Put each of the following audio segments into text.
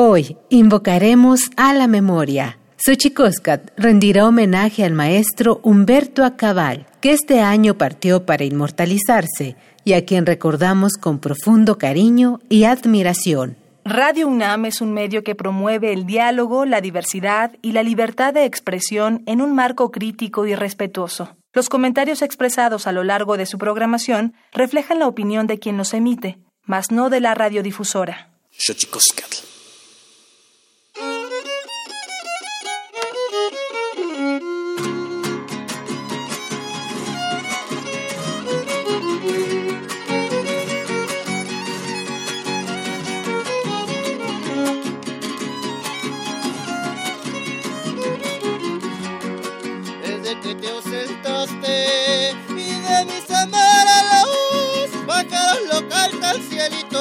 Hoy invocaremos a la memoria. Xochicóscat rendirá homenaje al maestro Humberto Acabal, que este año partió para inmortalizarse y a quien recordamos con profundo cariño y admiración. Radio UNAM es un medio que promueve el diálogo, la diversidad y la libertad de expresión en un marco crítico y respetuoso. Los comentarios expresados a lo largo de su programación reflejan la opinión de quien los emite, mas no de la radiodifusora.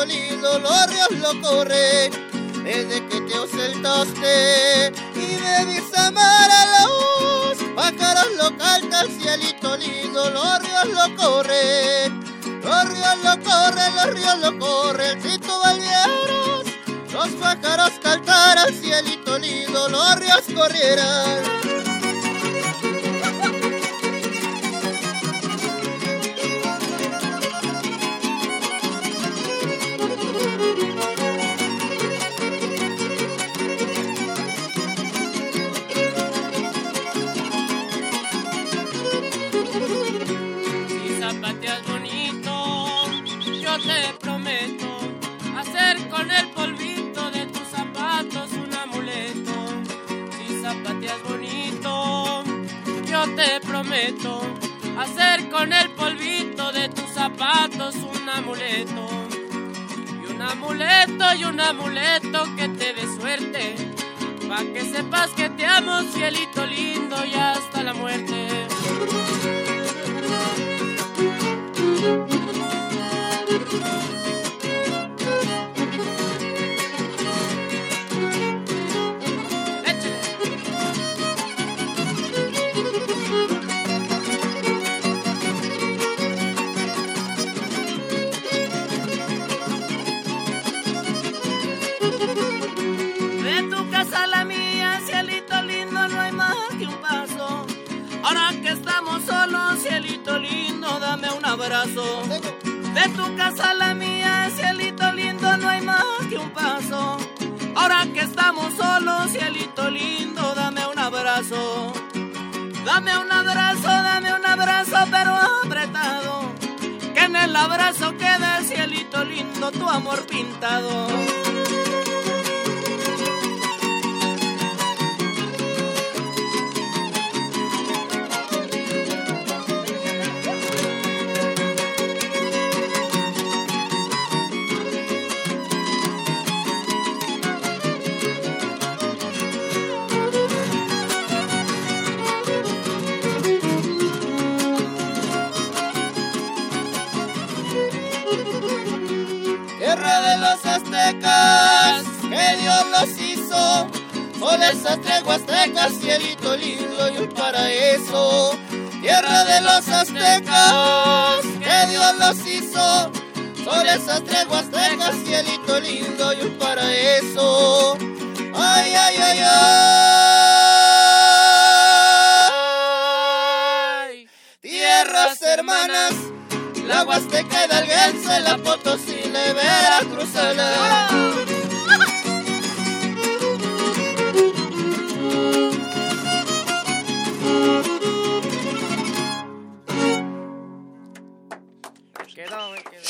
Los ríos lo corren desde que te oseltaste y debes amar a luz. Pájaros lo cantan, cielito lindo, los ríos lo corren, los ríos lo corren, los ríos lo corren. Si tú volvieras, los pájaros cantaran, cielito lindo, los ríos corrieran. Hacer con el polvito de tus zapatos un amuleto. Y un amuleto y un amuleto que te dé suerte. Pa' que sepas que te amo, cielito lindo, y hasta la muerte. De tu casa a la mía, cielito lindo, no hay más que un paso. Ahora que estamos solos, cielito lindo, dame un abrazo. Dame un abrazo, dame un abrazo, pero apretado. Que en el abrazo quede, cielito lindo, tu amor pintado. Con esas tres huastecas, cielito lindo y un paraíso. Tierra de los aztecas, que Dios los hizo. Son esas tres huastecas, cielito lindo y un paraíso. Ay, ay, ay, ay. Tierras hermanas la Huasteca de la Potosí, la Veracruzana.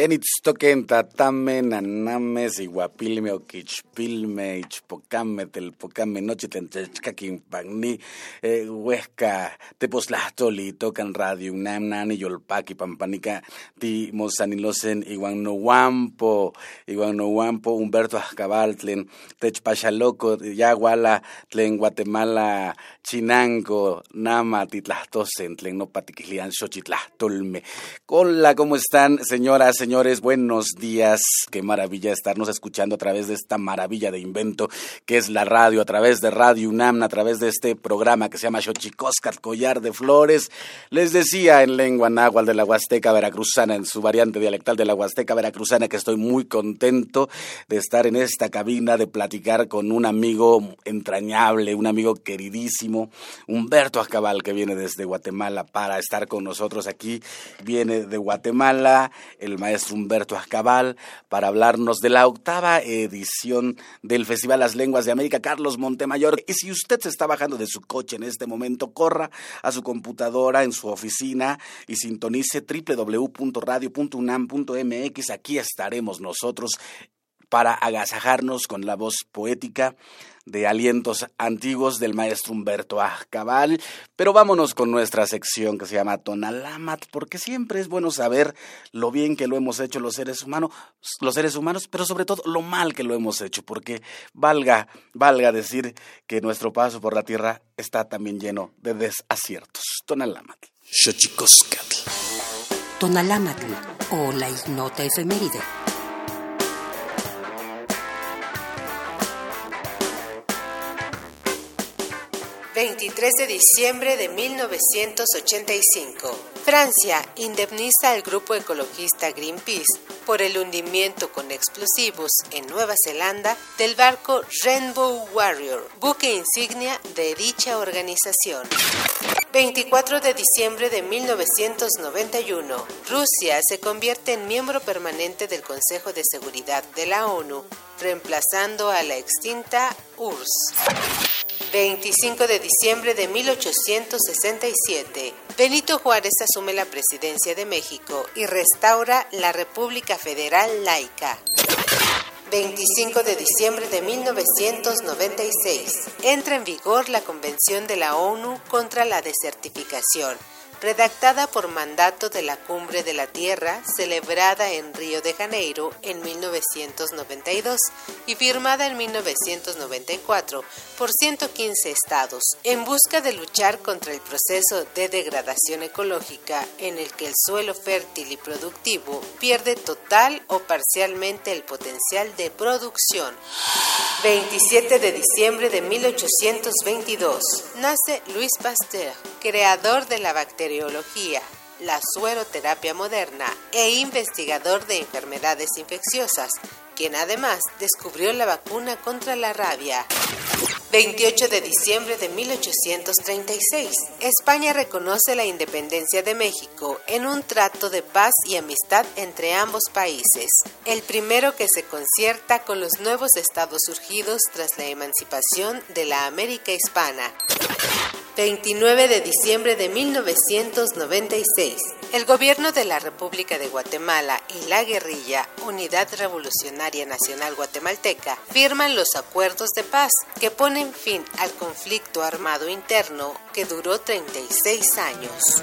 Kenitstoken tatame nanames iguapilme okich pilme, ichpocame, telpocame, noche pagni, eh, huesca, teposlastoli, tocan radio, unam, nani, yolpaki, pampanica, ti mosanilosen, iguan no guampo, iguan no guampo, Humberto Azcabal, tlen, techpachaloco, yaguala, tlen Guatemala, chinango, nama, titlastosen, tlen no patiquilian, xochitlastolme. Hola, ¿cómo están, señoras, señores? Buenos días, qué maravilla estarnos escuchando a través de esta maravilla de invento que es la radio, a través de Radio UNAM, a través de este programa que se llama Xochicoscat Collar de Flores. Les decía en lengua náhuatl de la Huasteca Veracruzana, en su variante dialectal de la Huasteca Veracruzana, que estoy muy contento de estar en esta cabina, de platicar con un amigo entrañable, un amigo queridísimo, Humberto Acabal, que viene desde Guatemala para estar con nosotros aquí. Viene de Guatemala el maestro Humberto Acabal para hablarnos de la octava edición del Festival Las Lenguas de América, Carlos Montemayor. Y si usted se está bajando de su coche en este momento, corra a su computadora en su oficina y sintonice www.radio.unam.mx. Aquí estaremos nosotros para agasajarnos con la voz poética de alientos antiguos del maestro Humberto Ajcabal. Pero vámonos con nuestra sección que se llama Tonalamat, porque siempre es bueno saber lo bien que lo hemos hecho los seres humanos, los seres humanos, pero sobre todo lo mal que lo hemos hecho, porque valga, valga decir que nuestro paso por la tierra está también lleno de desaciertos. Tonalamat. Tonalamatl o la ignota efeméride. 23 de diciembre de 1985. Francia indemniza al grupo ecologista Greenpeace por el hundimiento con explosivos en Nueva Zelanda del barco Rainbow Warrior, buque insignia de dicha organización. 24 de diciembre de 1991. Rusia se convierte en miembro permanente del Consejo de Seguridad de la ONU, reemplazando a la extinta URSS. 25 de diciembre de 1867, Benito Juárez asume la presidencia de México y restaura la República Federal laica. 25 de diciembre de 1996, entra en vigor la Convención de la ONU contra la Desertificación redactada por mandato de la Cumbre de la Tierra, celebrada en Río de Janeiro en 1992 y firmada en 1994 por 115 estados, en busca de luchar contra el proceso de degradación ecológica en el que el suelo fértil y productivo pierde total o parcialmente el potencial de producción. 27 de diciembre de 1822 nace Louis Pasteur, creador de la bacteria la sueroterapia moderna e investigador de enfermedades infecciosas, quien además descubrió la vacuna contra la rabia. 28 de diciembre de 1836, España reconoce la independencia de México en un trato de paz y amistad entre ambos países, el primero que se concierta con los nuevos estados surgidos tras la emancipación de la América hispana. 29 de diciembre de 1996. El gobierno de la República de Guatemala y la guerrilla Unidad Revolucionaria Nacional Guatemalteca firman los acuerdos de paz que ponen fin al conflicto armado interno que duró 36 años.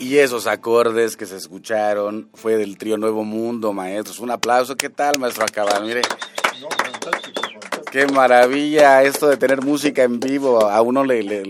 Esos acordes que se escucharon fue del trío Nuevo Mundo, maestros. Un aplauso. ¿Qué tal, maestro Acabal? Mire. Qué maravilla esto de tener música en vivo. A uno le,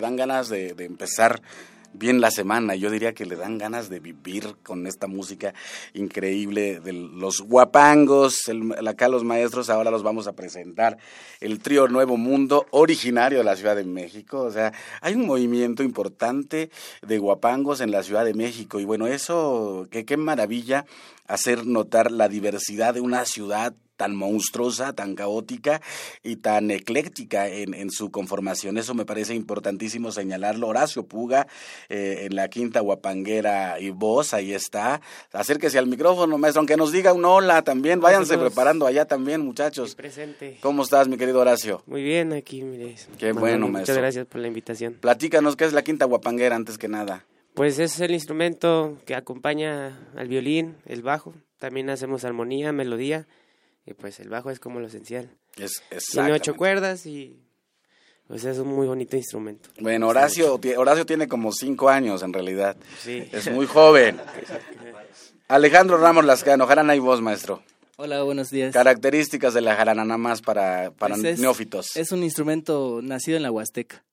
dan ganas de, empezar bien la semana. Yo diría que le dan ganas de vivir con esta música increíble de los guapangos, el, acá los maestros, ahora los vamos a presentar. El trío Nuevo Mundo, originario de la Ciudad de México. O sea, hay un movimiento importante de guapangos en la Ciudad de México. Y bueno, eso, que qué maravilla hacer notar la diversidad de una ciudad tan monstruosa, tan caótica y tan ecléctica en, en su conformación. Eso me parece importantísimo señalarlo. Horacio Puga, eh, en la quinta guapanguera y voz, ahí está. Acérquese al micrófono, maestro, aunque nos diga un hola también. Váyanse preparando allá también, muchachos. Presente. ¿Cómo estás, mi querido Horacio? Muy bien, aquí, mire. Qué bueno, maestro. Muchas gracias por la invitación. Platícanos, ¿qué es la quinta guapanguera antes que nada? Pues es el instrumento que acompaña al violín, el bajo. También hacemos armonía, melodía y pues el bajo es como lo esencial. Es, Tiene ocho cuerdas y pues es un muy bonito instrumento. Bueno, Horacio, Horacio tiene como cinco años en realidad. Sí. Es muy joven. Alejandro Ramos Lascano, jarana y voz, maestro. Hola, buenos días. Características de la jarana nada más para, para Pues neófitos. Es un instrumento nacido en la Huasteca.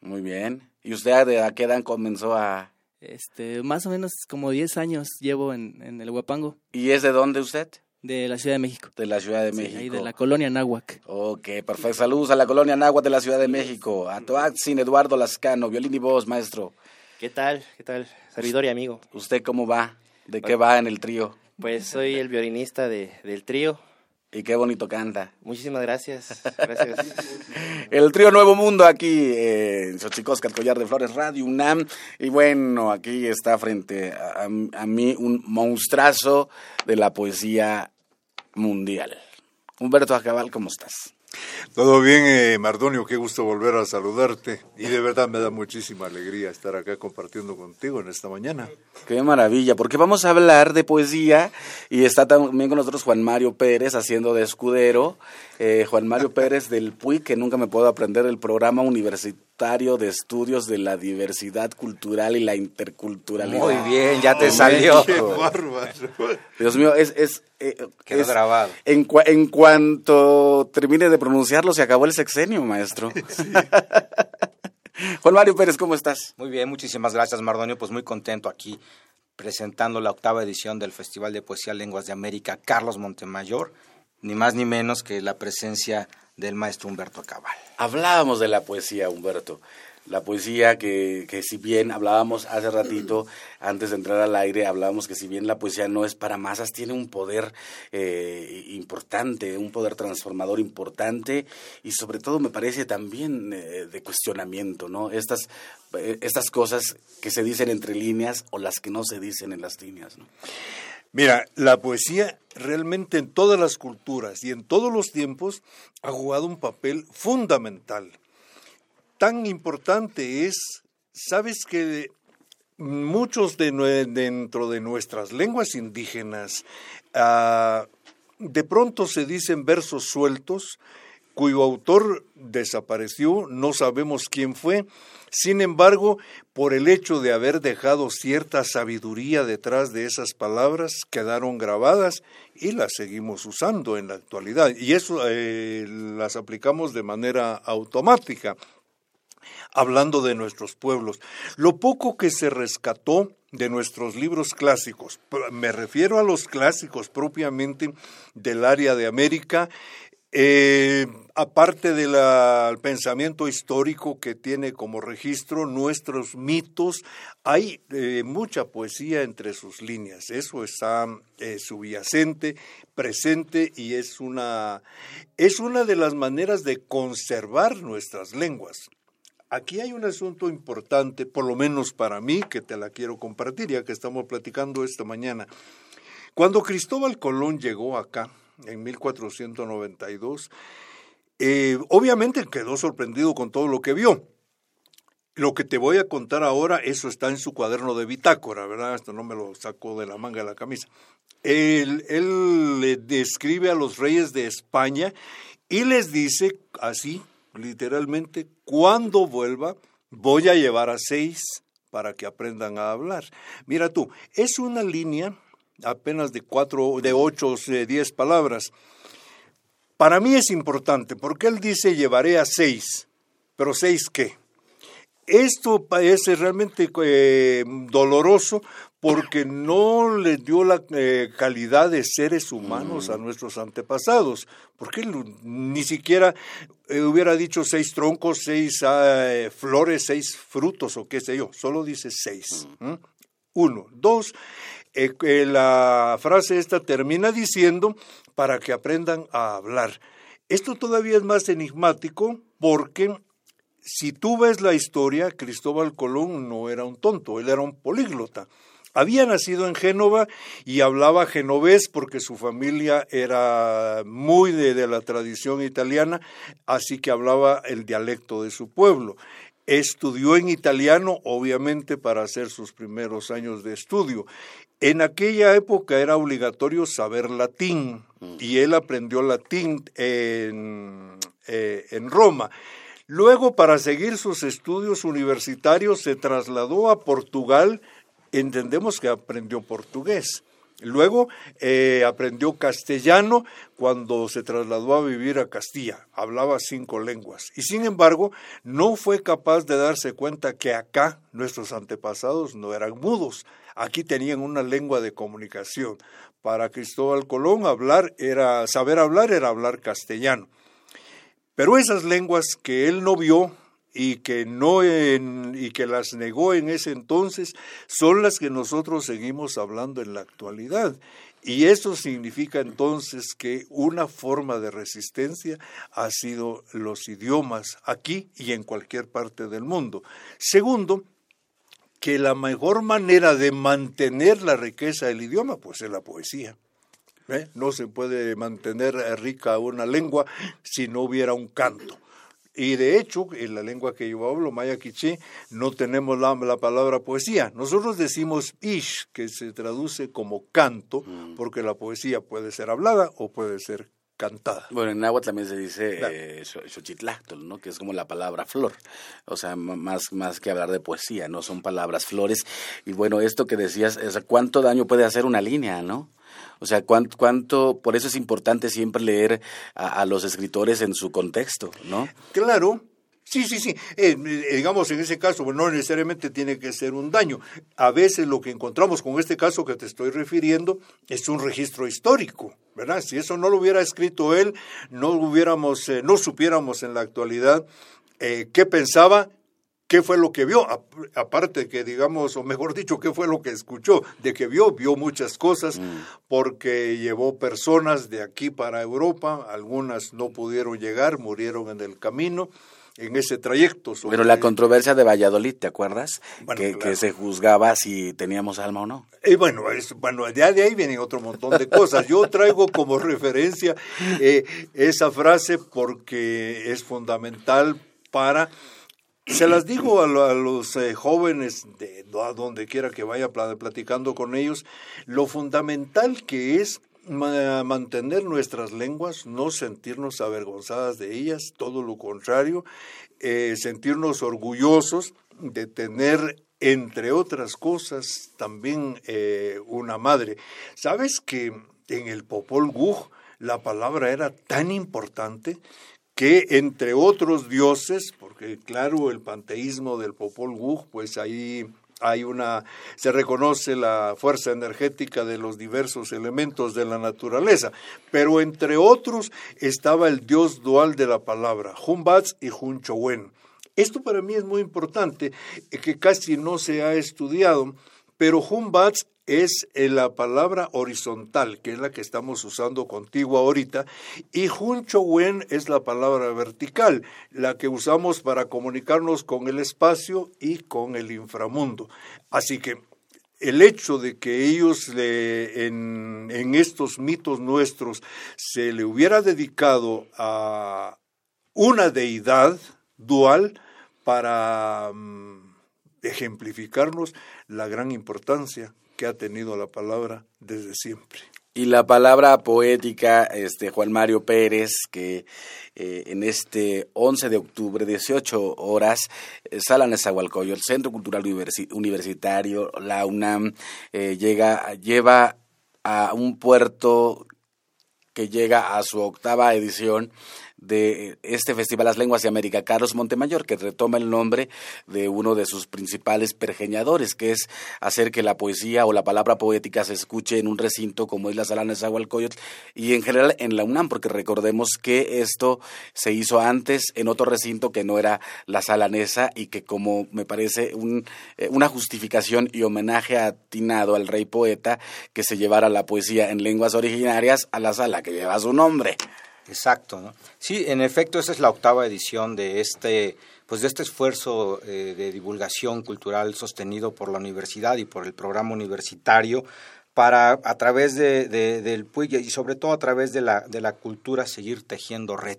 Muy bien. ¿Y usted de a qué edad comenzó a...? Este, más o menos como 10 años llevo en, en el Huapango. ¿Y es de dónde usted? De la Ciudad de México. De la Ciudad de Sí, México. de la colonia Náhuac. Ok, perfecto. Saludos a la colonia Náhuac de la Ciudad de México. A Toaxin, Eduardo Lascano, violín y voz, maestro. ¿Qué tal? ¿Qué tal? Servidor y amigo. ¿Usted cómo va? ¿De qué va en el trío? Pues soy el violinista de, del trío. Y qué bonito canta. Muchísimas gracias. Gracias. El trío Nuevo Mundo aquí eh, en Xochicosca, el Collar de Flores, Radio UNAM. Y bueno, aquí está frente a, a mí un monstruazo de la poesía mundial. Humberto Acabal, ¿cómo estás? Todo bien, eh, Mardonio, qué gusto volver a saludarte. Y de verdad me da muchísima alegría estar acá compartiendo contigo en esta mañana. Qué maravilla, porque vamos a hablar de poesía y está también con nosotros Juan Mario Pérez haciendo de escudero. Eh, Juan Mario Pérez del PUI, que nunca me puedo aprender el programa universitario de estudios de la diversidad cultural y la interculturalidad. Muy bien, ya te salió. Qué bárbaro. Dios mío, es... es eh, Quedó es- grabado. En, cua- en cuanto termine de pronunciarlo, se acabó el sexenio, maestro. Juan Mario Pérez, ¿cómo estás? Muy bien, muchísimas gracias, Mardonio. Pues muy contento aquí presentando la octava edición del Festival de Poesía Lenguas de América Carlos Montemayor, ni más ni menos que la presencia del maestro Humberto Cabal. Hablábamos de la poesía, Humberto. La poesía que, que si bien hablábamos hace ratito, antes de entrar al aire, hablábamos que si bien la poesía no es para masas, tiene un poder eh, importante, un poder transformador importante y sobre todo me parece también eh, de cuestionamiento, ¿no? Estas, eh, estas cosas que se dicen entre líneas o las que no se dicen en las líneas, ¿no? Mira, la poesía realmente en todas las culturas y en todos los tiempos ha jugado un papel fundamental. Tan importante es, sabes que muchos de dentro de nuestras lenguas indígenas, ah, de pronto se dicen versos sueltos cuyo autor desapareció, no sabemos quién fue, sin embargo, por el hecho de haber dejado cierta sabiduría detrás de esas palabras, quedaron grabadas y las seguimos usando en la actualidad. Y eso eh, las aplicamos de manera automática hablando de nuestros pueblos. Lo poco que se rescató de nuestros libros clásicos, me refiero a los clásicos propiamente del área de América, eh, aparte del pensamiento histórico que tiene como registro nuestros mitos, hay eh, mucha poesía entre sus líneas. Eso está eh, subyacente, presente y es una, es una de las maneras de conservar nuestras lenguas. Aquí hay un asunto importante, por lo menos para mí, que te la quiero compartir, ya que estamos platicando esta mañana. Cuando Cristóbal Colón llegó acá, en 1492, eh, obviamente quedó sorprendido con todo lo que vio. Lo que te voy a contar ahora, eso está en su cuaderno de bitácora, ¿verdad? Esto no me lo sacó de la manga de la camisa. Él, él le describe a los reyes de España y les dice así, literalmente, cuando vuelva, voy a llevar a seis para que aprendan a hablar. Mira tú, es una línea apenas de cuatro, de ocho, de diez palabras. Para mí es importante porque él dice llevaré a seis, pero seis qué? esto parece realmente eh, doloroso porque no le dio la eh, calidad de seres humanos a nuestros antepasados, porque ni siquiera eh, hubiera dicho seis troncos, seis ah, flores, seis frutos o qué sé yo, solo dice seis. Uno, dos, la frase esta termina diciendo para que aprendan a hablar. Esto todavía es más enigmático porque si tú ves la historia, Cristóbal Colón no era un tonto, él era un políglota. Había nacido en Génova y hablaba genovés porque su familia era muy de, la tradición italiana, así que hablaba el dialecto de su pueblo. Estudió en italiano, obviamente, para hacer sus primeros años de estudio. En aquella época era obligatorio saber latín y él aprendió latín en, eh, en Roma. Luego, para seguir sus estudios universitarios, se trasladó a Portugal. Entendemos que aprendió portugués. Luego eh, aprendió castellano cuando se trasladó a vivir a Castilla. Hablaba cinco lenguas. Y sin embargo, no fue capaz de darse cuenta que acá nuestros antepasados no eran mudos. Aquí tenían una lengua de comunicación. Para Cristóbal Colón hablar era saber hablar era hablar castellano. Pero esas lenguas que él no vio y que no y que las negó en ese entonces son las que nosotros seguimos hablando en la actualidad. Y eso significa entonces que una forma de resistencia ha sido los idiomas aquí y en cualquier parte del mundo. Segundo, que la mejor manera de mantener la riqueza del idioma pues es la poesía. ¿eh? No se puede mantener rica una lengua si no hubiera un canto. Y de hecho, en la lengua que yo hablo, maya quiché, no tenemos la, palabra poesía. Nosotros decimos ish, que se traduce como canto, mm. porque la poesía puede ser hablada o puede ser cantada. Bueno, en agua también se dice eh, ¿no? que es como la palabra flor. O sea, más, más que hablar de poesía, ¿no? Son palabras flores. Y bueno, esto que decías, es, ¿cuánto daño puede hacer una línea, no? O sea, ¿cuánto, cuánto por eso es importante siempre leer a, los escritores en su contexto, ¿no? Claro, Sí, sí, sí. Eh, eh, digamos, en ese caso, no necesariamente tiene que ser un daño. A veces lo que encontramos con este caso que te estoy refiriendo es un registro histórico, ¿verdad? Si eso no lo hubiera escrito él, no hubiéramos, eh, no supiéramos en la actualidad qué pensaba qué fue lo que vio, aparte que digamos, o mejor dicho, qué fue lo que escuchó, de que vio, vio muchas cosas, mm. porque llevó personas de aquí para Europa, algunas no pudieron llegar, murieron en el camino, en ese trayecto. Pero la controversia de Valladolid, ¿te acuerdas? que, se juzgaba si teníamos alma o no. Y bueno, es, bueno, de ahí viene otro montón de cosas. Yo traigo como referencia eh, esa frase porque es fundamental para se las digo a, los eh, jóvenes, de, a donde quiera que vaya platicando con ellos, lo fundamental que es mantener nuestras lenguas, no sentirnos avergonzadas de ellas, todo lo contrario, eh, sentirnos orgullosos de tener, entre otras cosas, también eh, una madre. ¿Sabes que en el Popol Vuh la palabra era tan importante que entre otros dioses, porque claro, el panteísmo del Popol Vuh, pues ahí hay una, se reconoce la fuerza energética de los diversos elementos de la naturaleza, pero entre otros estaba el dios dual de la palabra, Humbats y Hunchowen. Esto para mí es muy importante, eh, que casi no se ha estudiado, pero Humbats es la palabra horizontal, que es la que estamos usando contigo ahorita, y Wen es la palabra vertical, la que usamos para comunicarnos con el espacio y con el inframundo. Así que el hecho de que ellos en, en estos mitos nuestros se le hubiera dedicado a una deidad dual para mm, ejemplificarnos la gran importancia que ha tenido la palabra desde siempre. Y la palabra poética, este Juan Mario Pérez, que eh, en este 11 de octubre, 18 horas, eh, Sala Nezahualcóyotl, el Centro Cultural Universitario, la UNAM, eh, llega, lleva a un puerto que llega a su octava edición de este Festival Las Lenguas de América, Carlos Montemayor, que retoma el nombre de uno de sus principales pergeñadores, que es hacer que la poesía o la palabra poética se escuche en un recinto como es la Sala Nezahualcóyotl y en general en la UNAM, porque recordemos que esto se hizo antes en otro recinto que no era la Sala Nesa y que como me parece un, eh, una justificación y homenaje atinado al rey poeta que se llevara la poesía en lenguas originarias a la sala que lleva su nombre. Exacto, ¿no? Sí, en efecto, esa es la octava edición de este, pues de este esfuerzo eh, de divulgación cultural sostenido por la universidad y por el programa universitario para a través de, del PUIG y sobre todo a través de la, de la cultura seguir tejiendo red,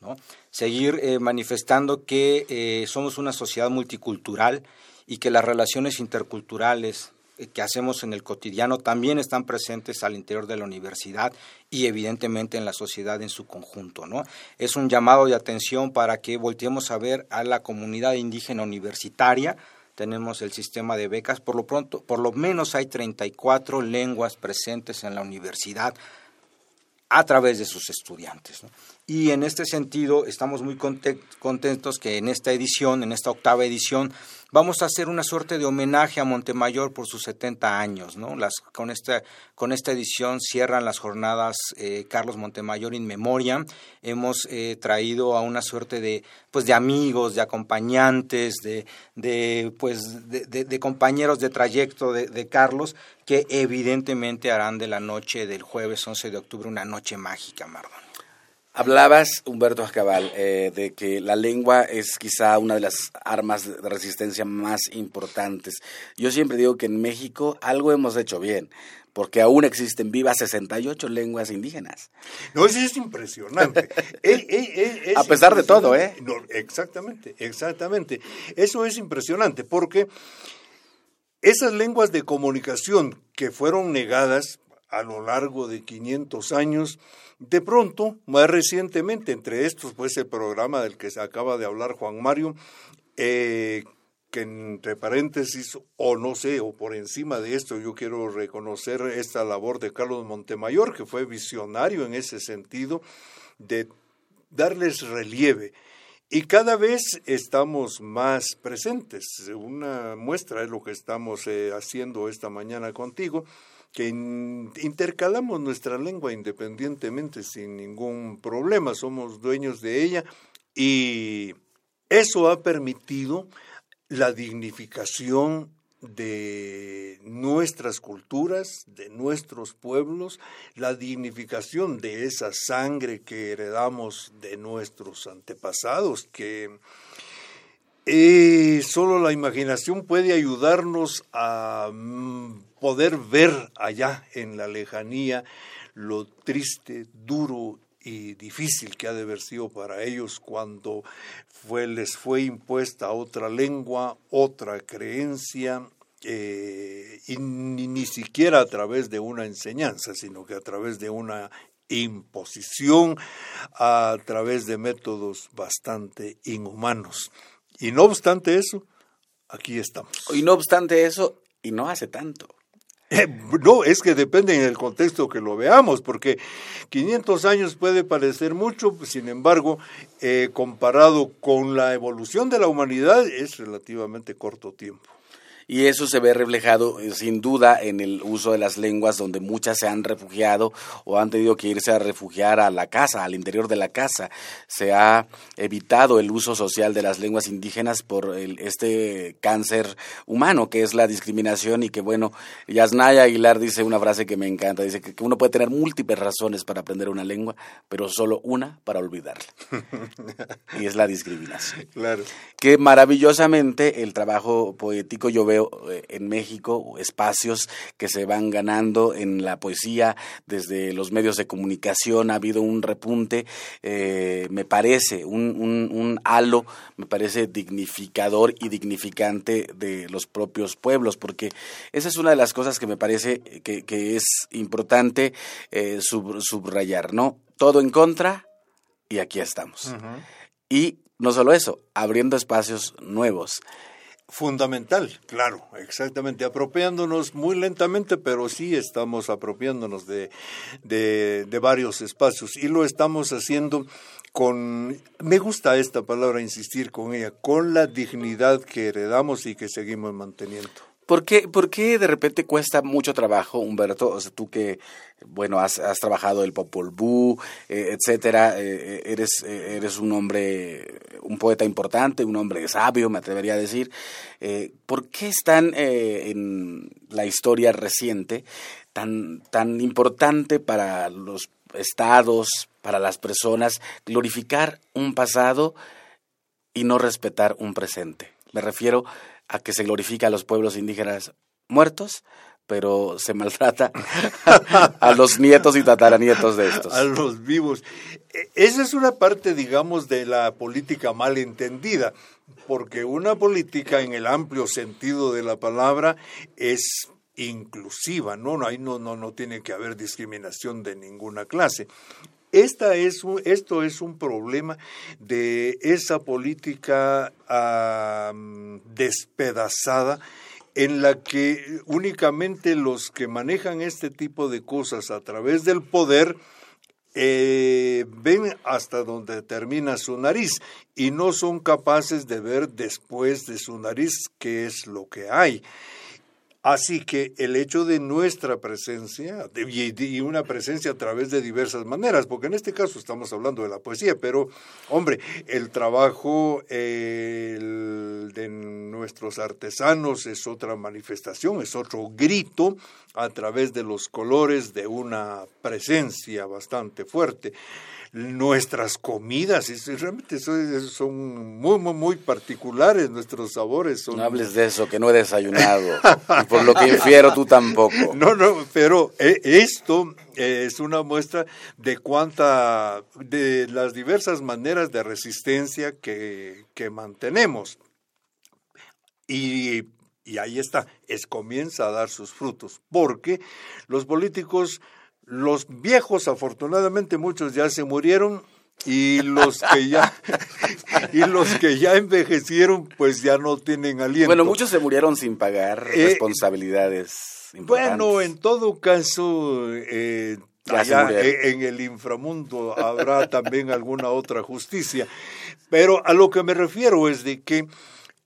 ¿no? Seguir eh, manifestando que eh, somos una sociedad multicultural y que las relaciones interculturales que hacemos en el cotidiano también están presentes al interior de la universidad y evidentemente en la sociedad en su conjunto. ¿no? Es un llamado de atención para que volteemos a ver a la comunidad indígena universitaria. Tenemos el sistema de becas, por lo pronto, por lo menos hay 34 lenguas presentes en la universidad a través de sus estudiantes. Y en este sentido estamos muy contentos que en esta edición, en esta octava edición, vamos a hacer una suerte de homenaje a Montemayor por sus 70 años. ¿no? Las, con, esta, con esta edición cierran las jornadas eh, Carlos Montemayor in Memoria. Hemos eh, traído a una suerte de, pues, de amigos, de acompañantes, de, de, pues, de, compañeros de trayecto de, Carlos, que evidentemente harán de la noche del jueves 11 de octubre una noche mágica, Mardón. Hablabas, Humberto Ascabal, eh, de que la lengua es quizá una de las armas de resistencia más importantes. Yo siempre digo que en México algo hemos hecho bien, porque aún existen vivas 68 lenguas indígenas. No, eso es impresionante. A pesar de todo, ¿eh? No, exactamente, exactamente. Eso es impresionante, porque esas lenguas de comunicación que fueron negadas a lo largo de 500 años, de pronto, más recientemente, entre estos, pues el programa del que se acaba de hablar Juan Mario, eh, que entre paréntesis, o no sé, o por encima de esto, yo quiero reconocer esta labor de Carlos Montemayor, que fue visionario en ese sentido, de darles relieve. Y cada vez estamos más presentes. Una muestra es lo que estamos eh, haciendo esta mañana contigo que intercalamos nuestra lengua independientemente sin ningún problema, somos dueños de ella y eso ha permitido la dignificación de nuestras culturas, de nuestros pueblos, la dignificación de esa sangre que heredamos de nuestros antepasados, que eh, solo la imaginación puede ayudarnos a mm, poder ver allá en la lejanía lo triste, duro y difícil que ha de haber sido para ellos cuando les fue impuesta otra lengua, otra creencia, eh, y ni, ni siquiera a través de una enseñanza, sino que a través de una imposición, a través de métodos bastante inhumanos. Y no obstante eso, aquí estamos. Y no obstante eso, y no hace tanto. Eh, no, es que depende en el contexto que lo veamos, porque 500 años puede parecer mucho, sin embargo, eh, comparado con la evolución de la humanidad, es relativamente corto tiempo. Y eso se ve reflejado eh, sin duda en el uso de las lenguas donde muchas se han refugiado o han tenido que irse a refugiar a la casa, al interior de la casa. Se ha evitado el uso social de las lenguas indígenas por el, este cáncer humano que es la discriminación y que bueno, Yasnaya Aguilar dice una frase que me encanta, dice que uno puede tener múltiples razones para aprender una lengua, pero solo una para olvidarla. y es la discriminación. Claro. Que maravillosamente el trabajo poético yo veo eh, en México espacios que se van ganando en la poesía, desde los medios de comunicación ha habido un repunte, eh, me parece, un, un, halo, me parece dignificador y dignificante de los propios pueblos, porque esa es una de las cosas que me parece que, es importante eh, subrayar, ¿no? Todo en contra y aquí estamos. Y no solo eso, abriendo espacios nuevos. Fundamental, claro, exactamente, apropiándonos muy lentamente, pero sí estamos apropiándonos de, de, varios espacios. Y lo estamos haciendo con, me gusta esta palabra, insistir con ella, con la dignidad que heredamos y que seguimos manteniendo. ¿Por qué, ¿Por qué de repente cuesta mucho trabajo, Humberto? O sea, tú que, bueno, has, has trabajado el Popol Vuh, eh, etcétera, eh, eres, eh, eres un hombre, un poeta importante, un hombre sabio, me atrevería a decir. ¿Por qué es tan, en la historia reciente, tan, tan importante para los estados, para las personas, glorificar un pasado y no respetar un presente? Me refiero a que se glorifica a los pueblos indígenas muertos, pero se maltrata a los nietos y tataranietos de estos. A los vivos. E, esa es una parte, digamos, de la política mal entendida, porque una política en el amplio sentido de la palabra es inclusiva, no, no, ahí no, no, no tiene que haber discriminación de ninguna clase. Esta es esto es un problema de esa política despedazada en la que únicamente los que manejan este tipo de cosas a través del poder eh, ven hasta donde termina su nariz y no son capaces de ver después de su nariz qué es lo que hay. Así que el hecho de nuestra presencia, y una presencia a través de diversas maneras, porque en este caso estamos hablando de la poesía, pero hombre, el trabajo de nuestros artesanos es otra manifestación, es otro grito a través de los colores de una presencia bastante fuerte nuestras comidas, realmente son, muy, muy, muy particulares nuestros sabores. No hables de eso, que no he desayunado, y por lo que infiero tú tampoco. No, no, pero eh, esto es una muestra de cuánta, de las diversas maneras de resistencia que, que mantenemos. Y y ahí está, es comienza a dar sus frutos, porque los políticos los viejos, afortunadamente, muchos ya se murieron y los que ya y los que ya envejecieron, pues ya no tienen aliento. Bueno, muchos se murieron sin pagar eh, responsabilidades. Importantes. Bueno, en todo caso, eh, allá en el inframundo habrá también alguna otra justicia. Pero a lo que me refiero es de que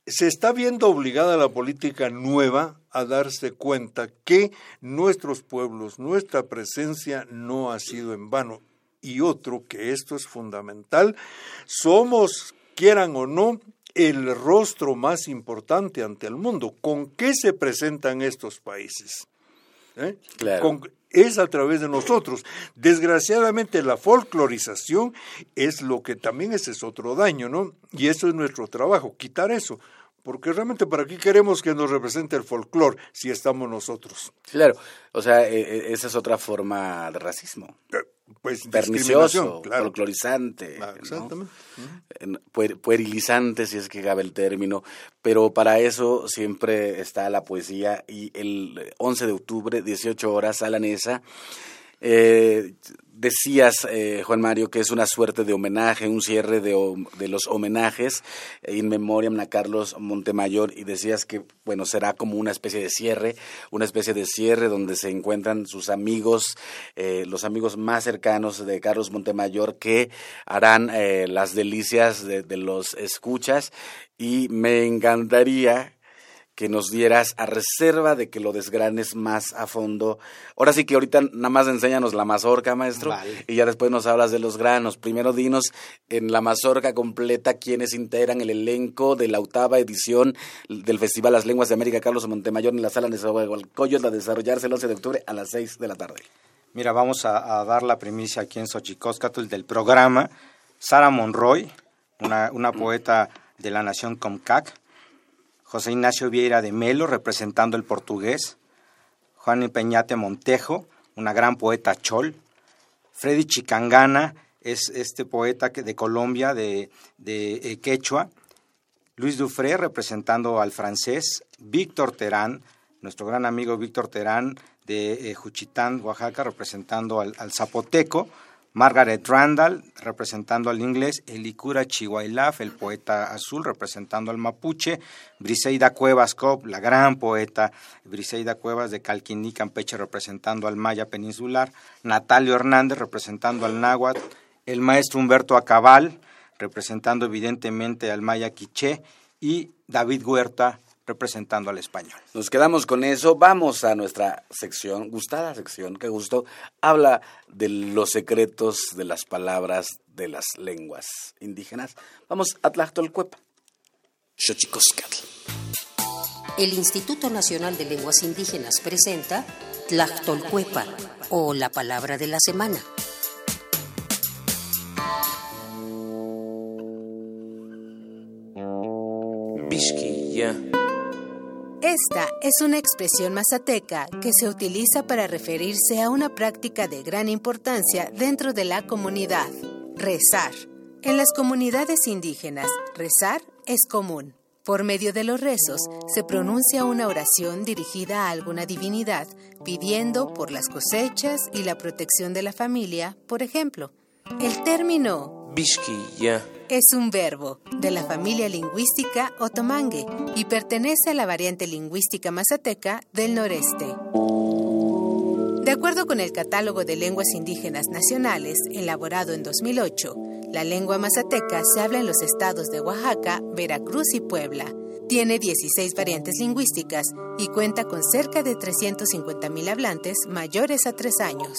se está viendo obligada la política nueva a darse cuenta que nuestros pueblos, nuestra presencia no ha sido en vano. Y otro, que esto es fundamental, somos, quieran o no, el rostro más importante ante el mundo. ¿Con qué se presentan estos países? ¿Eh? Claro. es a través de nosotros. Desgraciadamente la folclorización es lo que también ese es otro daño, ¿no? Y eso es nuestro trabajo, quitar eso. Porque realmente para qué queremos que nos represente el folclore si estamos nosotros. Claro, o sea, e, e, esa es otra forma de racismo. Eh, pues pernicioso, folclorizante, ah, exactamente. puerilizante si es que cabe el término, pero para eso siempre está la poesía y el 11 de octubre, 18 horas, a la Nesa, eh, decías, eh, Juan Mario, que es una suerte de homenaje, un cierre de, los homenajes in memoriam a Carlos Montemayor y decías que, bueno, será como una especie de cierre, una especie de cierre donde se encuentran sus amigos, eh, los amigos más cercanos de Carlos Montemayor que harán eh, las delicias de, de los escuchas. Y me encantaría que nos dieras a reserva de que lo desgranes más a fondo. Ahora sí que ahorita nada más enséñanos la mazorca, maestro, y ya después nos hablas de los granos. Primero dinos en la mazorca completa quiénes integran el elenco de la octava edición del Festival Las Lenguas de América Carlos Montemayor en la sala de Nezahualcóyotl a desarrollarse el 11 de octubre a las 6 de la tarde. Mira, vamos a, dar la primicia aquí en Xochicóscatl del programa. Sara Monroy, una, una poeta de la nación Comcac, José Ignacio Vieira de Melo, representando el portugués, Juan Peñate Montejo, una gran poeta chol, Freddy Chicangana, es este poeta de Colombia, de, de eh, Quechua, Luis Dufré, representando al francés, Víctor Terán, nuestro gran amigo Víctor Terán, de eh, Juchitán, Oaxaca, representando al zapoteco, Margaret Randall, representando al inglés, Elikura Chihuailaf, el poeta azul, representando al mapuche, Briseida Cuevas Cop, la gran poeta Briseida Cuevas de Calquiní, Campeche, representando al maya peninsular, Natalio Hernández, representando al náhuatl, el maestro Humberto Acabal, representando evidentemente al maya quiché, y David Huerta, representando al español. Nos quedamos con eso, vamos a nuestra sección, gustada sección, que gustó, habla de los secretos de las palabras de las lenguas indígenas. Vamos a Tlachtolcuepa. Xochicoscatl. El Instituto Nacional de Lenguas Indígenas presenta Tlachtolcuepa o la palabra de la semana. Esta es una expresión mazateca que se utiliza para referirse a una práctica de gran importancia dentro de la comunidad, rezar. En las comunidades indígenas, rezar es común. Por medio de los rezos se pronuncia una oración dirigida a alguna divinidad, pidiendo por las cosechas y la protección de la familia, por ejemplo. El término es un verbo de la familia lingüística otomangue y pertenece a la variante lingüística mazateca del noreste. De acuerdo con el Catálogo de Lenguas Indígenas Nacionales, elaborado en 2008, la lengua mazateca se habla en los estados de Oaxaca, Veracruz y Puebla. Tiene 16 variantes lingüísticas y cuenta con cerca de 350.000 hablantes mayores a 3 años.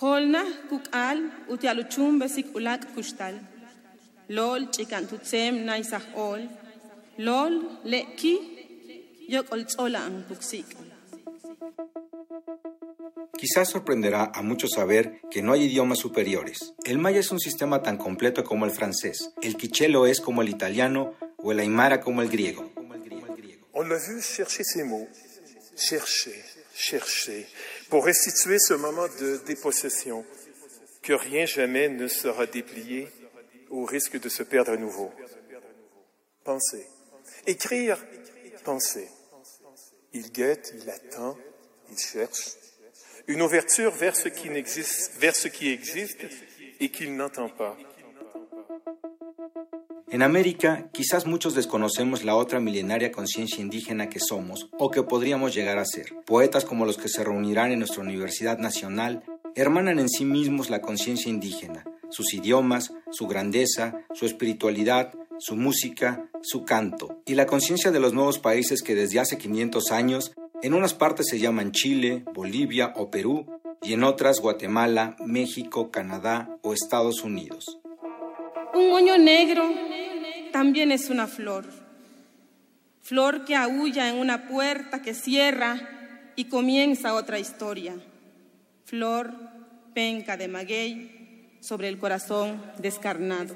holna kukal utialu chumbe sik ulak kustal, lol chikan tutsem naisah ol, lol leki yok ol tsola ang puksik. Quizás sorprenderá a muchos saber que no hay idiomas superiores. El maya es un sistema tan completo como el francés, el quiché lo es como el italiano o el aymara como el griego. On a vu chercher ces mots, chercher, chercher, pour restituer ce moment de dépossession, que rien jamais ne sera déplié au risque de se perdre à nouveau. Penser. Écrire, penser. Il guette, il attend, il cherche. Une ouverture vers ce qui, vers ce qui existe et qu'il n'entend pas. En América, quizás muchos desconocemos la otra milenaria conciencia indígena que somos o que podríamos llegar a ser. Poetas como los que se reunirán en nuestra Universidad Nacional hermanan en sí mismos la conciencia indígena, sus idiomas, su grandeza, su espiritualidad, su música, su canto, y la conciencia de los nuevos países que desde hace 500 años en unas partes se llaman Chile, Bolivia o Perú, y en otras Guatemala, México, Canadá o Estados Unidos. Un moño negro también es una flor. Flor que aúlla en una puerta que cierra y comienza otra historia. Flor, penca de maguey sobre el corazón descarnado.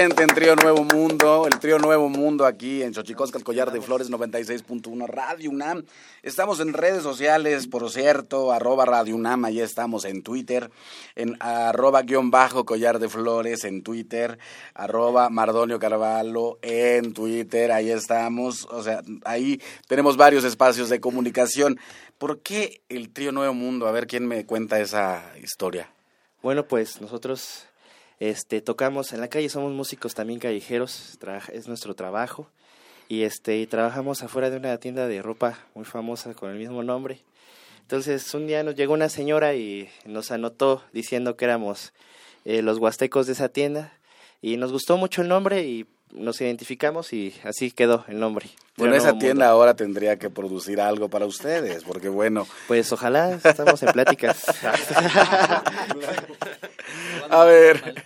Sienten, Trío Nuevo Mundo, el Trío Nuevo Mundo aquí en Xochicosca, el Collar de Flores 96.1 Radio UNAM. Estamos en redes sociales, por cierto, arroba Radio UNAM, ahí estamos en Twitter, en arroba guion bajo Collar de Flores en Twitter, arroba Mardonio Carvalho en Twitter, ahí estamos, o sea, ahí tenemos varios espacios de comunicación. ¿Por qué el Trío Nuevo Mundo? A ver quién me cuenta esa historia. Bueno, pues nosotros este, tocamos en la calle, somos músicos también callejeros, es nuestro trabajo. Y, este, y trabajamos afuera de una tienda de ropa muy famosa con el mismo nombre. Entonces un día nos llegó una señora y nos anotó diciendo que éramos eh, los huastecos de esa tienda. Y nos gustó mucho el nombre y nos identificamos y así quedó el nombre. Bueno, esa tienda ahora tendría que producir algo para ustedes, porque bueno. Pues ojalá, estamos en pláticas. a ver,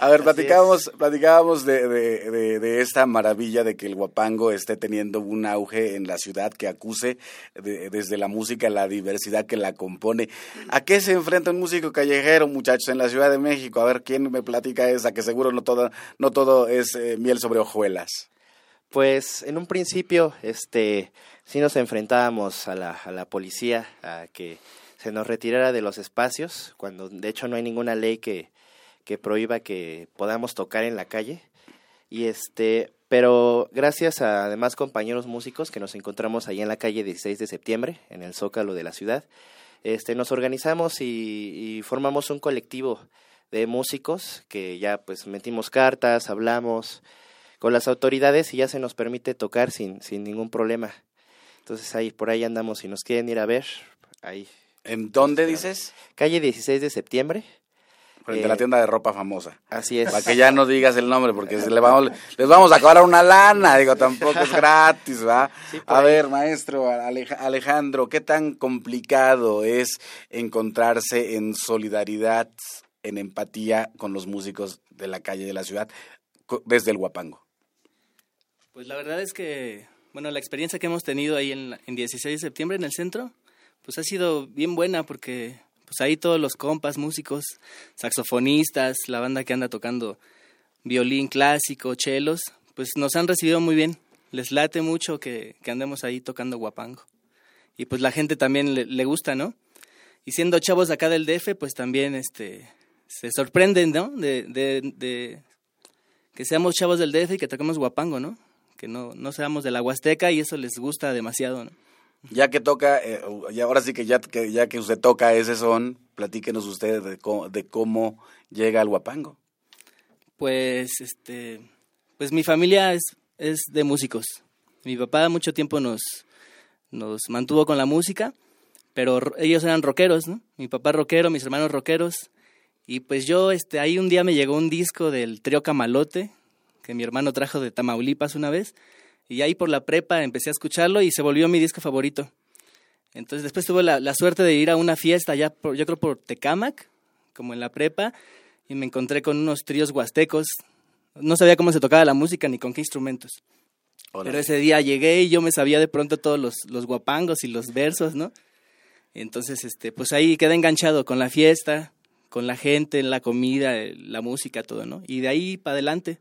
a ver, platicábamos, platicábamos de, de, de, esta maravilla de que el guapango esté teniendo un auge en la ciudad que acuse desde la música la diversidad que la compone. ¿A qué se enfrenta un músico callejero, muchachos, en la Ciudad de México? A ver, ¿quién me platica esa? Que seguro no todo, no todo es eh, miel sobre hojuelas. Pues en un principio, este, sí nos enfrentábamos a la, a la policía, a que se nos retirara de los espacios, cuando de hecho no hay ninguna ley que, que prohíba que podamos tocar en la calle. Y este, pero gracias a además compañeros músicos que nos encontramos ahí en la calle 16 de septiembre, en el Zócalo de la ciudad, este, nos organizamos y, y formamos un colectivo de músicos que ya pues metimos cartas, hablamos, con las autoridades y ya se nos permite tocar sin, sin ningún problema. Entonces ahí, por ahí andamos, si nos quieren ir a ver, ahí. ¿En dónde dices? Calle 16 de septiembre. Frente a la eh, tienda de ropa famosa. Así es. Para que ya no digas el nombre, porque le vamos, les vamos a cobrar una lana, digo, tampoco es gratis, ¿va? a ver, maestro Alejandro, ¿qué tan complicado es encontrarse en solidaridad, en empatía con los músicos de la calle de la ciudad desde el Huapango? Pues la verdad es que, bueno, la experiencia que hemos tenido ahí en, en 16 de septiembre en el centro, pues ha sido bien buena porque pues ahí todos los compas, músicos, saxofonistas, la banda que anda tocando violín clásico, chelos, pues nos han recibido muy bien. Les late mucho que, que andemos ahí tocando guapango. Y pues la gente también le, le, gusta, ¿no? Y siendo chavos acá del DF, pues también este, se sorprenden, ¿no? De, de, de que seamos chavos del DF y que toquemos guapango, ¿no? que no, no seamos de la Huasteca y eso les gusta demasiado. ¿no? Ya que toca, eh, y ahora sí que ya, que usted toca ese son, platíquenos ustedes de cómo, de cómo llega al Huapango. Pues, este, pues mi familia es, es de músicos. Mi papá mucho tiempo nos, nos mantuvo con la música, pero ellos eran rockeros, ¿no? Mi papá rockero, mis hermanos rockeros. Y pues yo, este, ahí un día me llegó un disco del trío Camalote, que mi hermano trajo de Tamaulipas una vez. Y ahí por la prepa empecé a escucharlo y se volvió mi disco favorito. Entonces después tuve la, suerte de ir a una fiesta ya, por, yo creo por Tecamac, como en la prepa, y me encontré con unos tríos huastecos. No sabía cómo se tocaba la música ni con qué instrumentos. Pero ese día llegué y yo me sabía de pronto todos los, los guapangos y los versos, ¿no? Entonces, este, pues ahí quedé enganchado con la fiesta, con la gente, la comida, la música, todo, ¿no? Y de ahí para adelante.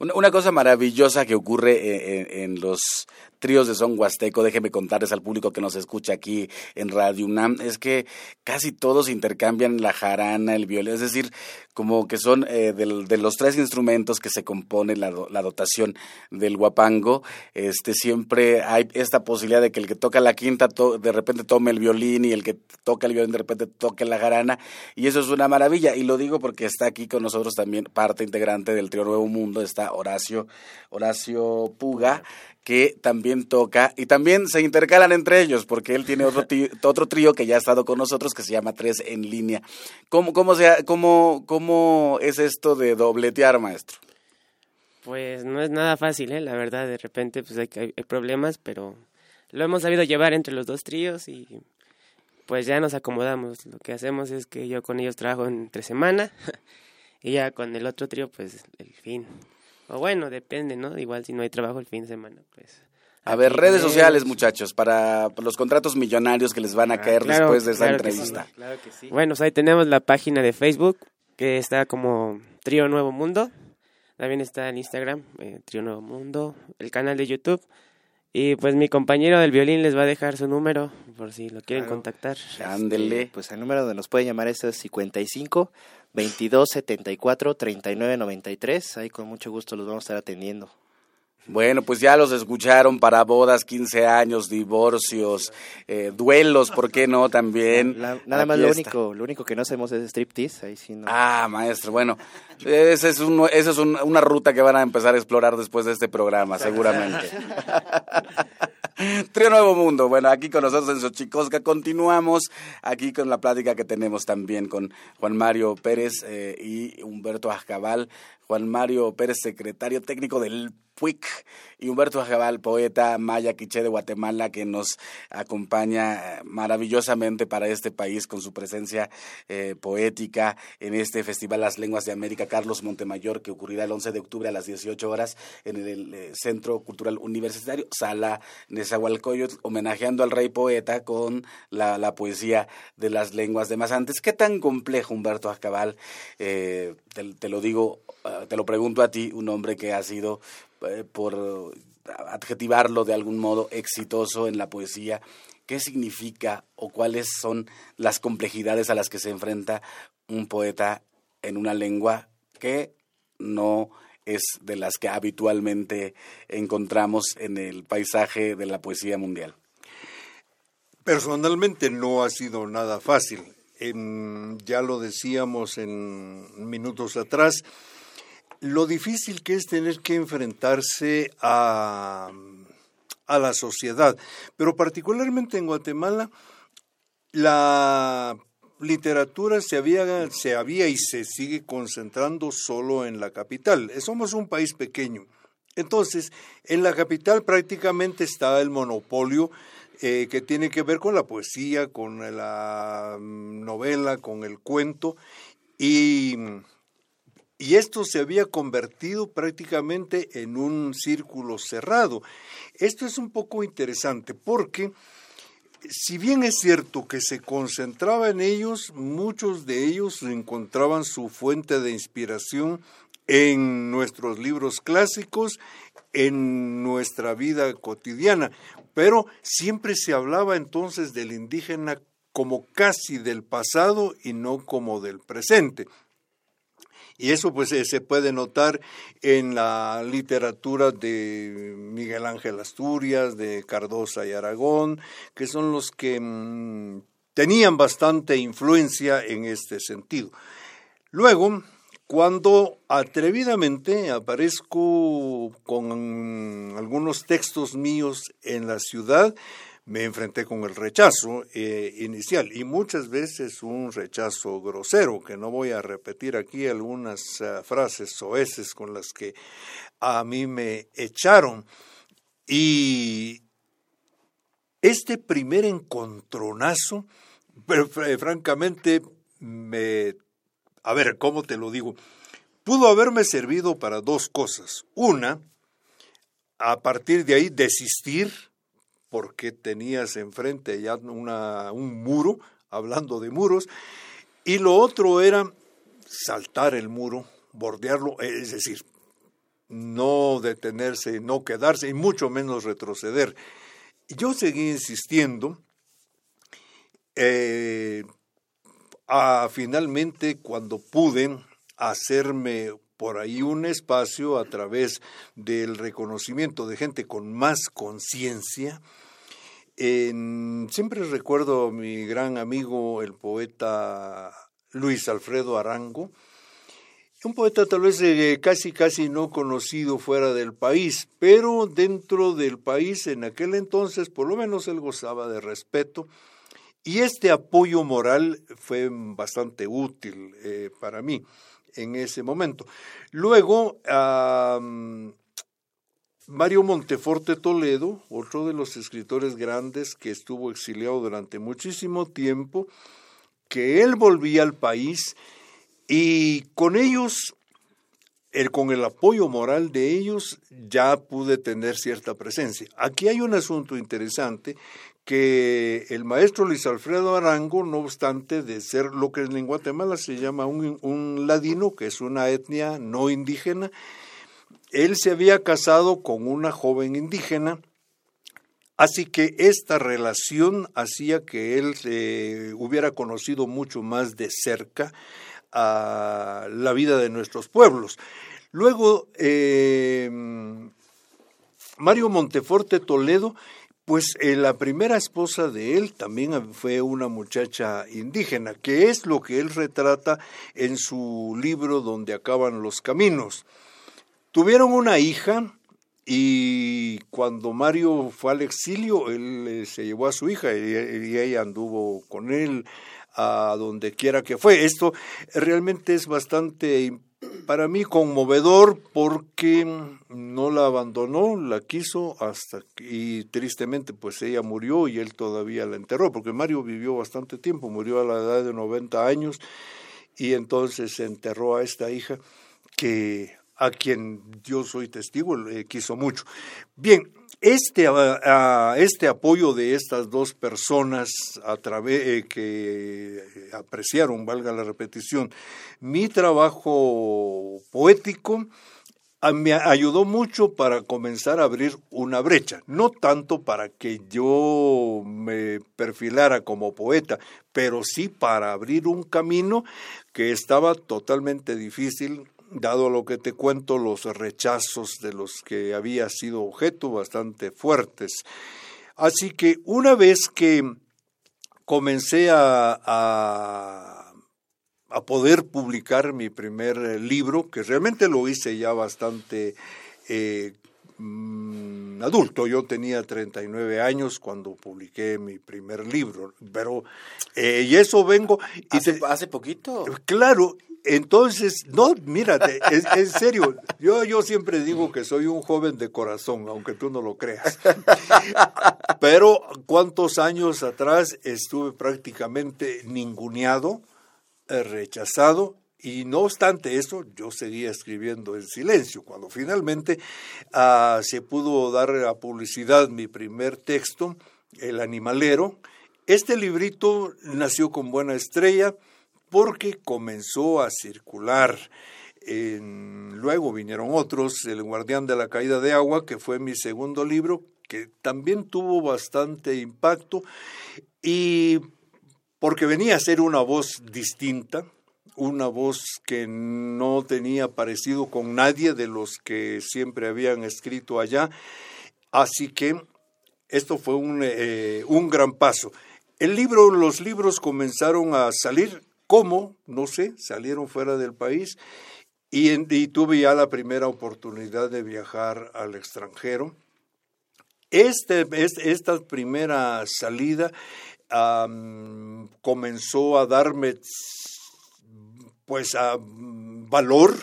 Una, cosa maravillosa que ocurre en, los tríos de son huasteco, déjeme contarles al público que nos escucha aquí en Radio UNAM, es que casi todos intercambian la jarana, el violín, es decir, como que son eh, de los tres instrumentos que se compone la, la dotación del guapango, este, siempre hay esta posibilidad de que el que toca la quinta de repente tome el violín y el que toca el violín de repente toque la jarana, y eso es una maravilla, y lo digo porque está aquí con nosotros también parte integrante del trío Nuevo Mundo, está Horacio, Horacio Puga, que también toca y también se intercalan entre ellos porque él tiene otro, otro trío que ya ha estado con nosotros que se llama Tres en Línea. ¿Cómo, cómo, sea, cómo, ¿Cómo es esto de dobletear, maestro? Pues no es nada fácil, ¿eh? la verdad, de repente pues hay, hay problemas, pero lo hemos sabido llevar entre los dos tríos y pues ya nos acomodamos. Lo que hacemos es que yo con ellos trabajo entre semana y ya con el otro trío pues el fin. O bueno, depende, ¿no? Igual si no hay trabajo el fin de semana, pues... A ver, redes sociales, muchachos, para los contratos millonarios que les van a ah, caer después de esa entrevista. claro que sí. Bueno, pues ahí tenemos la página de Facebook, que está como Trío Nuevo Mundo. También está en Instagram, eh, Trío Nuevo Mundo, el canal de YouTube. Y pues mi compañero del violín les va a dejar su número por si lo quieren contactar. Ándele. pues el número donde nos pueden llamar es 55 22 74 39 93. Ahí con mucho gusto los vamos a estar atendiendo. Bueno, pues ya los escucharon para bodas, 15 años, divorcios, eh, duelos, ¿por qué no? También. nada más lo único, lo único que no hacemos es striptease, ahí sí no. Ah, maestro, bueno, esa es, un, esa es una ruta que van a empezar a explorar después de este programa, seguramente. Trío Nuevo Mundo. Bueno, aquí con nosotros en Xochicosca continuamos aquí con la plática que tenemos también con Juan Mario Pérez eh, y Humberto Azcabal. Juan Mario Pérez, secretario técnico del PUIC, y Humberto Ajabal, poeta maya quiché de Guatemala, que nos acompaña eh, maravillosamente para este país con su presencia eh, poética en este Festival Las Lenguas de América Carlos Montemayor, que ocurrirá el 11 de octubre a las 18 horas en el, eh, Centro Cultural Universitario, Sala Nezahualcóyotl, homenajeando al rey poeta con la, poesía de las lenguas de más antes. ¿Qué tan complejo, Humberto Ajabal? te, lo digo, te lo pregunto a ti, un hombre que ha sido eh, por adjetivarlo de algún modo, exitoso en la poesía, ¿qué significa o cuáles son las complejidades a las que se enfrenta un poeta en una lengua que no es de las que habitualmente encontramos en el paisaje de la poesía mundial? Personalmente no ha sido nada fácil. ya lo decíamos en minutos atrás, lo difícil que es tener que enfrentarse a, a la sociedad, pero particularmente en Guatemala, la literatura se había, se había y se sigue concentrando solo en la capital. Somos un país pequeño. Entonces, en la capital prácticamente está el monopolio eh, que tiene que ver con la poesía, con la novela, con el cuento, y y esto se había convertido prácticamente en un círculo cerrado. Esto es un poco interesante porque si bien es cierto que se concentraba en ellos, muchos de ellos encontraban su fuente de inspiración en nuestros libros clásicos, en nuestra vida cotidiana, pero siempre se hablaba entonces del indígena como casi del pasado y no como del presente. Y eso pues eh, se puede notar en la literatura de Miguel Ángel Asturias, de Cardosa y Aragón, que son los que mm, tenían bastante influencia en este sentido. Luego, cuando atrevidamente aparezco con algunos textos míos en la ciudad, me enfrenté con el rechazo eh, inicial y muchas veces un rechazo grosero, que no voy a repetir aquí algunas uh, frases soeces con las que a mí me echaron. Y este primer encontronazo, francamente, me... A ver, ¿cómo te lo digo? Pudo haberme servido para dos cosas. Una, a partir de ahí desistir porque tenías enfrente ya una, un muro, hablando de muros, y lo otro era saltar el muro, bordearlo, es decir, no detenerse, no quedarse y mucho menos retroceder. Yo seguí insistiendo, eh, a, finalmente cuando pude hacerme por ahí un espacio a través del reconocimiento de gente con más conciencia. siempre recuerdo a mi gran amigo, el poeta Luis Alfredo Arango, un poeta tal vez eh, casi casi no conocido fuera del país, pero dentro del país en aquel entonces por lo menos él gozaba de respeto y este apoyo moral fue bastante útil eh, para mí en ese momento. Luego, Mario Monteforte Toledo, otro de los escritores grandes que estuvo exiliado durante muchísimo tiempo, que él volvía al país y con ellos, el, con el apoyo moral de ellos, ya pude tener cierta presencia. Aquí hay un asunto interesante que el maestro Luis Alfredo Arango, no obstante de ser lo que en Guatemala se llama un, ladino, que es una etnia no indígena, él se había casado con una joven indígena, así que esta relación hacía que él eh, hubiera conocido mucho más de cerca a la vida de nuestros pueblos. Luego, eh, Mario Monteforte Toledo pues eh, la primera esposa de él también fue una muchacha indígena, que es lo que él retrata en su libro Donde acaban los caminos. Tuvieron una hija y cuando Mario fue al exilio, él eh, se llevó a su hija y, ella anduvo con él a donde quiera que fue. Esto realmente es bastante importante para mí conmovedor porque no la abandonó, la quiso hasta y tristemente pues ella murió y él todavía la enterró, porque Mario vivió bastante tiempo, murió a la edad de 90 años y entonces enterró a esta hija que a quien yo soy testigo le quiso mucho. Bien, este, este apoyo de estas dos personas a través eh, que apreciaron, valga la repetición, mi trabajo poético me ayudó mucho para comenzar a abrir una brecha, no tanto para que yo me perfilara como poeta, pero sí para abrir un camino que estaba totalmente difícil dado lo que te cuento, los rechazos de los que había sido objeto bastante fuertes. Así que una vez que comencé a, a, poder publicar mi primer libro, que realmente lo hice ya bastante eh, mm, adulto. Yo tenía 39 años cuando publiqué mi primer libro, pero eh, y eso vengo. Y ¿Hace, ¿Hace poquito? Claro, entonces, no, mírate, en serio, yo, yo siempre digo que soy un joven de corazón, aunque tú no lo creas. Pero cuántos años atrás estuve prácticamente ninguneado, eh, rechazado, y no obstante eso, yo seguía escribiendo en silencio. Cuando finalmente ah, se pudo dar a publicidad mi primer texto, El Animalero, este librito nació con buena estrella, porque comenzó a circular. luego vinieron otros, El guardián de la caída de agua, que fue mi segundo libro, que también tuvo bastante impacto, y porque venía a ser una voz distinta, una voz que no tenía parecido con nadie de los que siempre habían escrito allá, así que esto fue un, eh, un gran paso. El libro, los libros comenzaron a salir ¿Cómo? No sé, salieron fuera del país y, tuve ya la primera oportunidad de viajar al extranjero. Este, esta primera salida comenzó a darme pues a valor,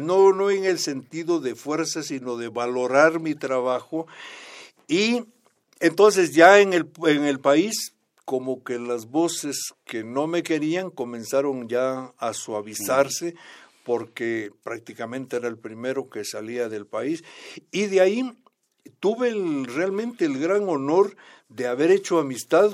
no, no en el sentido de fuerza, sino de valorar mi trabajo. Y entonces ya en el, en el país, como que las voces que no me querían comenzaron ya a suavizarse, porque prácticamente era el primero que salía del país. Y de ahí tuve realmente el gran honor de haber hecho amistad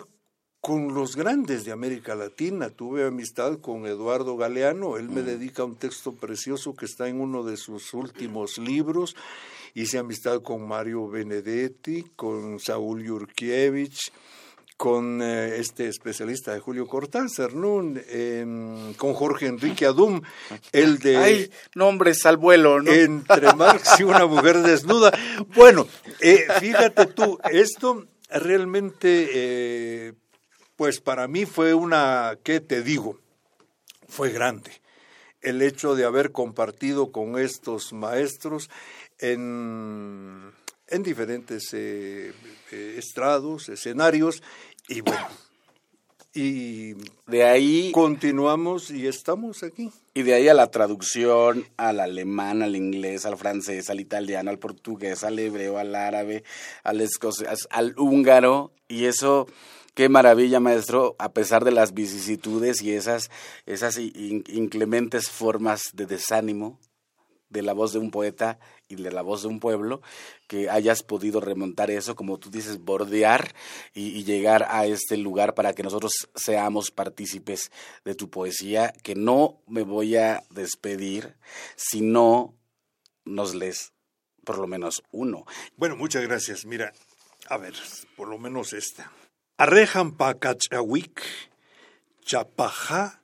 con los grandes de América Latina. Tuve amistad con Eduardo Galeano, él me mm. dedica un texto precioso que está en uno de sus últimos libros. Hice amistad con Mario Benedetti, con Saúl Yurkiewicz, con eh, este especialista de Julio Cortázar, ¿no? Con Jorge Enrique Adum, el de... ¡Ay, nombres al vuelo, ¿no? Entre Marx y una mujer desnuda. Bueno, eh, fíjate tú, esto realmente eh, pues para mí fue una, ¿qué te digo? Fue grande el hecho de haber compartido con estos maestros en, en diferentes eh, eh, estrados, escenarios, y bueno, y de ahí continuamos y estamos aquí. Y de ahí a la traducción al alemán, al inglés, al francés, al italiano, al portugués, al hebreo, al árabe, al escocés, al húngaro, y eso Qué maravilla, maestro, a pesar de las vicisitudes y esas, esas inclementes formas de desánimo de la voz de un poeta y de la voz de un pueblo, que hayas podido remontar eso, como tú dices, bordear y, llegar a este lugar para que nosotros seamos partícipes de tu poesía, que no me voy a despedir si no nos lees por lo menos uno. Bueno, muchas gracias. Mira, a ver, por lo menos esta. Arrejan pakachawik, chapaja.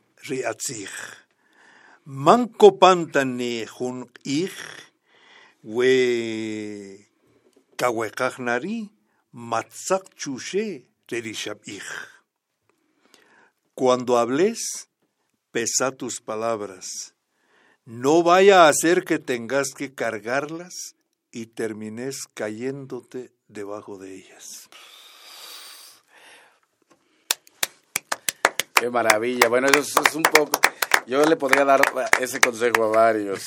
Manco pantane jun ich, we kawekachnari, matzak chushe. Cuando hables, pesa tus palabras. No vaya a hacer que tengas que cargarlas y termines cayéndote debajo de ellas. Qué maravilla. Bueno, eso es un poco... Yo le podría dar ese consejo a varios,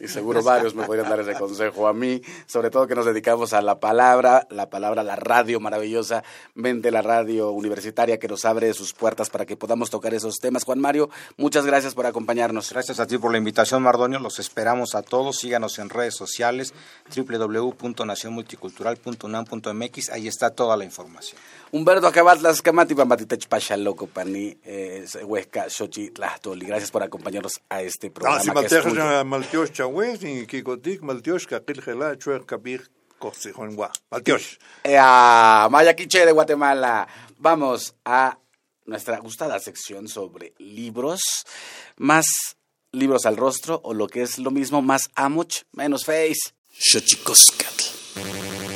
y seguro varios me podrían dar ese consejo a mí, sobre todo que nos dedicamos a la palabra, la palabra, la radio maravillosa, mente la radio universitaria que nos abre sus puertas para que podamos tocar esos temas. Juan Mario, muchas gracias por acompañarnos. Gracias a ti por la invitación, Mardonio. Los esperamos a todos. Síganos en redes sociales, www.nacionmulticultural.unam.mx. Ahí está toda la información. Humberto Acabat, las camati, pamatitech, pachaloco, pani, eh, huesca, xochi, Gracias por acompañarnos a este programa. Ah, que es Maltiosh Chagüez y Kikotik, Maltiosh, Kakilgela, Chuer, Kabir, Coxijonwa. Maltiosh. Mayaquiche de Guatemala. Vamos a nuestra gustada sección sobre libros, más libros al rostro o lo que es lo mismo, más amoch, menos face. Xochicoscatl.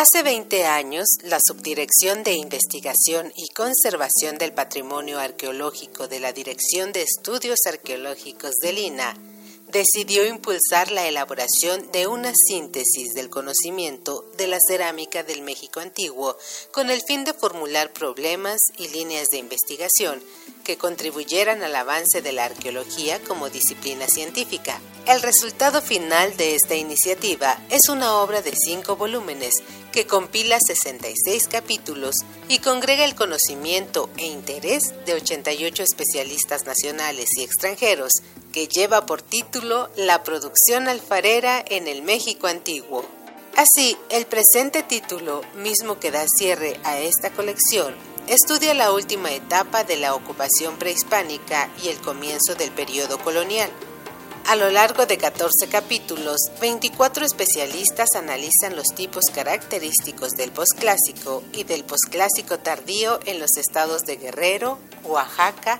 Hace 20 años, la Subdirección de Investigación y Conservación del Patrimonio Arqueológico de la Dirección de Estudios Arqueológicos del INA decidió impulsar la elaboración de una síntesis del conocimiento de la cerámica del México antiguo con el fin de formular problemas y líneas de investigación que contribuyeran al avance de la arqueología como disciplina científica. El resultado final de esta iniciativa es una obra de cinco volúmenes que compila 66 capítulos y congrega el conocimiento e interés de 88 especialistas nacionales y extranjeros que lleva por título La producción alfarera en el México antiguo. Así, el presente título, mismo que da cierre a esta colección, estudia la última etapa de la ocupación prehispánica y el comienzo del periodo colonial A lo largo de 14 capítulos, 24 especialistas analizan los tipos característicos del posclásico y del posclásico tardío en los estados de Guerrero, Oaxaca,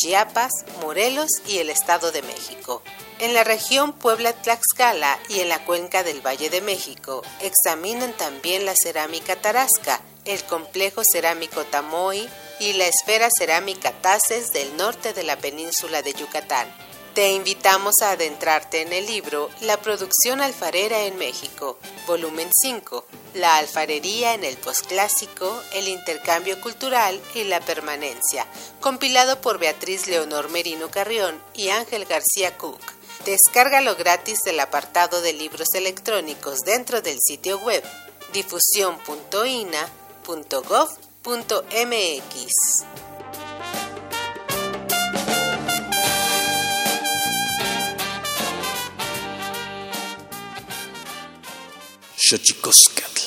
Chiapas, Morelos y el Estado de México. En la región Puebla-Tlaxcala y en la cuenca del Valle de México examinan también la cerámica tarasca, el complejo cerámico Tamoy y la esfera cerámica Taces del norte de la península de Yucatán. Te invitamos a adentrarte en el libro La producción alfarera en México, volumen 5, La alfarería en el posclásico, el intercambio cultural y la permanencia, compilado por Beatriz Leonor Merino Carrión y Ángel García Cook. Descárgalo gratis del apartado de libros electrónicos dentro del sitio web difusión.ina.gov.mx. Xochicoscatl.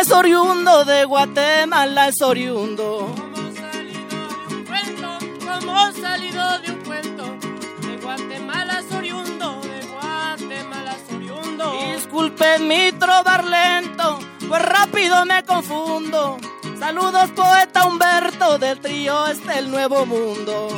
Es oriundo, de Guatemala es oriundo. Como salido de un cuento, como salido de un cuento. De Guatemala es oriundo, de Guatemala es oriundo. Disculpen mi trobar lento, pues rápido me confundo. Saludos poeta Humberto del trío este el nuevo mundo.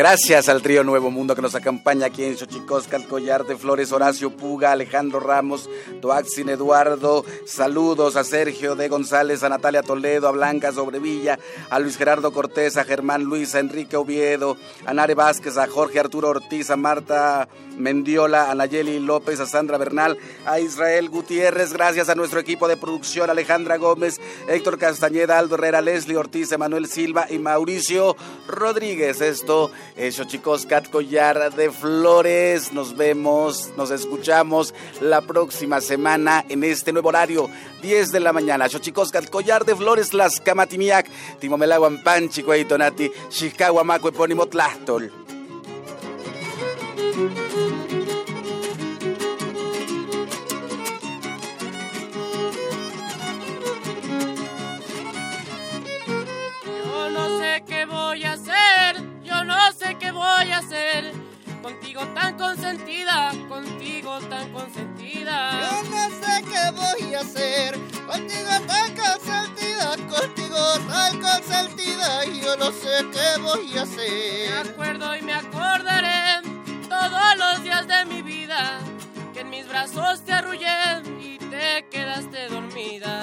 Gracias al trío Nuevo Mundo que nos acompaña aquí en Xochicosca, Collar de Flores, Horacio Puga, Alejandro Ramos, Toaxin Eduardo. Saludos a Sergio de González, a Natalia Toledo, a Blanca Sobrevilla, a Luis Gerardo Cortés, a Germán Luis, a Enrique Oviedo, a Nare Vázquez, a Jorge Arturo Ortiz, a Marta Mendiola, a Nayeli López, a Sandra Bernal, a Israel Gutiérrez. Gracias a nuestro equipo de producción, Alejandra Gómez, Héctor Castañeda, Aldo Herrera, Leslie Ortiz, Emanuel Silva y Mauricio Rodríguez. Esto eso chicos, Cat Collar de Flores. Nos vemos, nos escuchamos la próxima semana en este nuevo horario, 10 de la mañana. chicos, Cat Collar de Flores, Las Camatimiac, Timomelaguan Panchi, Cuaitonati, Chicahuamaco, Epónimo Tlastol. Yo no sé qué voy a hacer no sé qué voy a hacer. Contigo tan consentida, contigo tan consentida. Yo no sé qué voy a hacer. Contigo tan consentida, contigo tan consentida. Yo no sé qué voy a hacer. Me acuerdo y me acordaré todos los días de mi vida. Que en mis brazos te arrullé y te quedaste dormida.